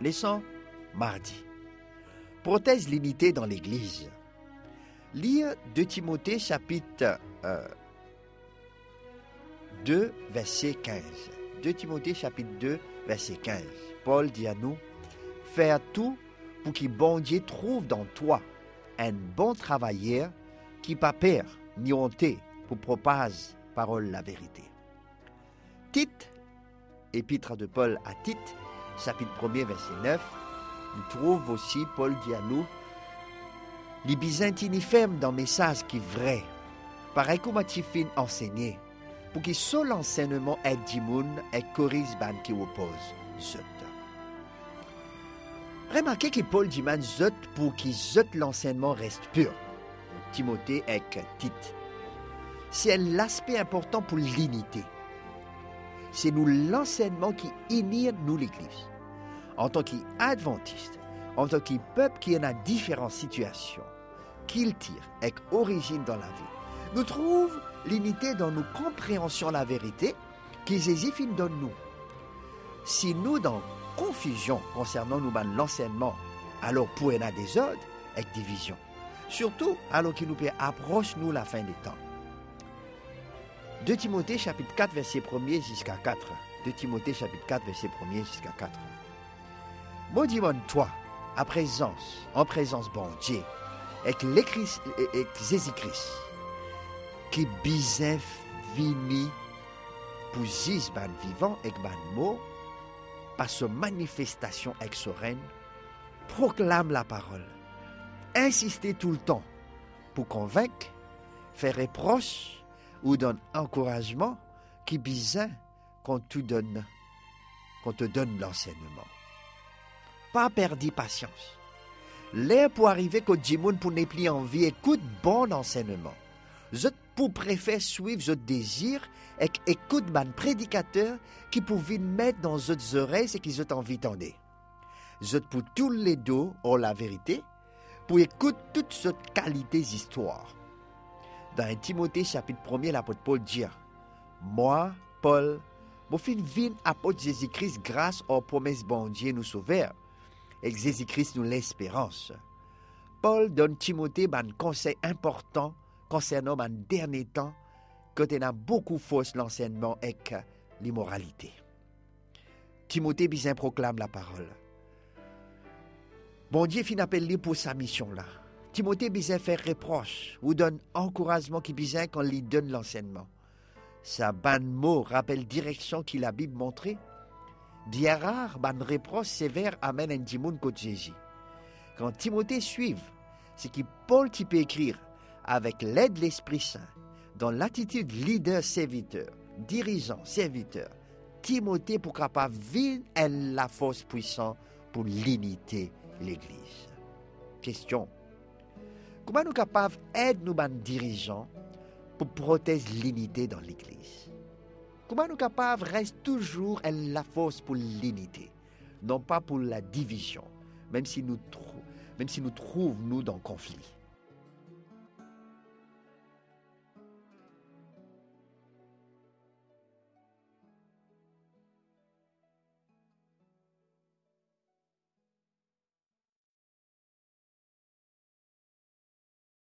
Leçon mardi. Protège l'unité dans l'Église. Lire 2 Timothée chapitre 2 euh, verset 15. 2 Timothée chapitre 2 verset 15. Paul dit à nous, faire tout pour que bon Dieu trouve dans toi un bon travailleur qui pas peur ni honte pour propager parole la vérité. Tite, épître de Paul à Tite, chapitre 1er verset 9, nous trouve aussi Paul dit à nous, les byzantines ferment dans message qui est vrai, pareil comme tu fin enseigné, pour que seul l'enseignement aide Dimoun et corrige ban qui oppose zot. Remarquez que Paul dit man zot pour que zot l'enseignement reste pur. Timothée et Tite. C'est l'aspect important pour l'unité. C'est nous l'enseignement qui unit nous l'Église. En tant qu'adventiste, en tant que peuple qui est dans différentes situations, qu'il tire avec origine dans la vie, nous trouvons l'unité dans nos compréhensions la vérité qui Jésus donne nous. Si nous, dans confusion concernant nous l'enseignement, alors pour y des ordres avec division. Surtout alors qu'il nous approche nous la fin des temps. 2 Timothée chapitre 4 verset 1 jusqu'à 4. 2 Timothée chapitre 4 verset 1 jusqu'à 4. Maudit toi, à présence, en présence bon Dieu, avec Jésus-Christ, qui bizin vini pour zis ban vivant et ban mot, par sa manifestation avec règne, proclame la parole. Insistez tout le temps pour convaincre, faire reproche ou donner encouragement qui bizin qu'on te donne, qu'on te donne l'enseignement. Pas perdre patience. L'air pour arriver que Jimoun pour ne plus envie écoute bon enseignement. Je pour préférer suivre ce désir et écoute mon prédicateur qui pouvait mettre dans vos oreilles ce qu'ils ont envie d'entendre. Je pour tous les deux ont la vérité, pour écouter toutes cette qualités d'histoire. Dans Timothée chapitre 1er, l'apôtre Paul dit Moi, Paul, mon fin vin apôtre Jésus-Christ grâce aux promesses bon Dieu nous sauveur. Et Jésus-Christ nous l'espérance. Paul donne Timothée un conseil important concernant un dernier temps, il a beaucoup fausse l'enseignement et l'immoralité. Timothée bien proclame la parole. Bon Dieu fin appelle pour sa mission là. Timothée bien fait reproche ou donne encouragement qui bien quand lui donne l'enseignement. Sa ban mot rappelle direction qu'il la Bible montrée. Bien rare, ban reproche sévère amène un dimoun côté Jésus. Quand Timothée suive ce que Paul peut écrire avec l'aide de l'Esprit Saint, dans l'attitude leader-serviteur, dirigeant-serviteur, Timothée pour capable vivre la force puissante pour l'unité l'Église. Question. Comment nous capables d'aider nos dirigeants pour protéger l'unité dans l'Église? Comment nous capables de rester toujours la force pour l'unité, non pas pour la division, même si nous, même si nous trouvons nous dans le conflit?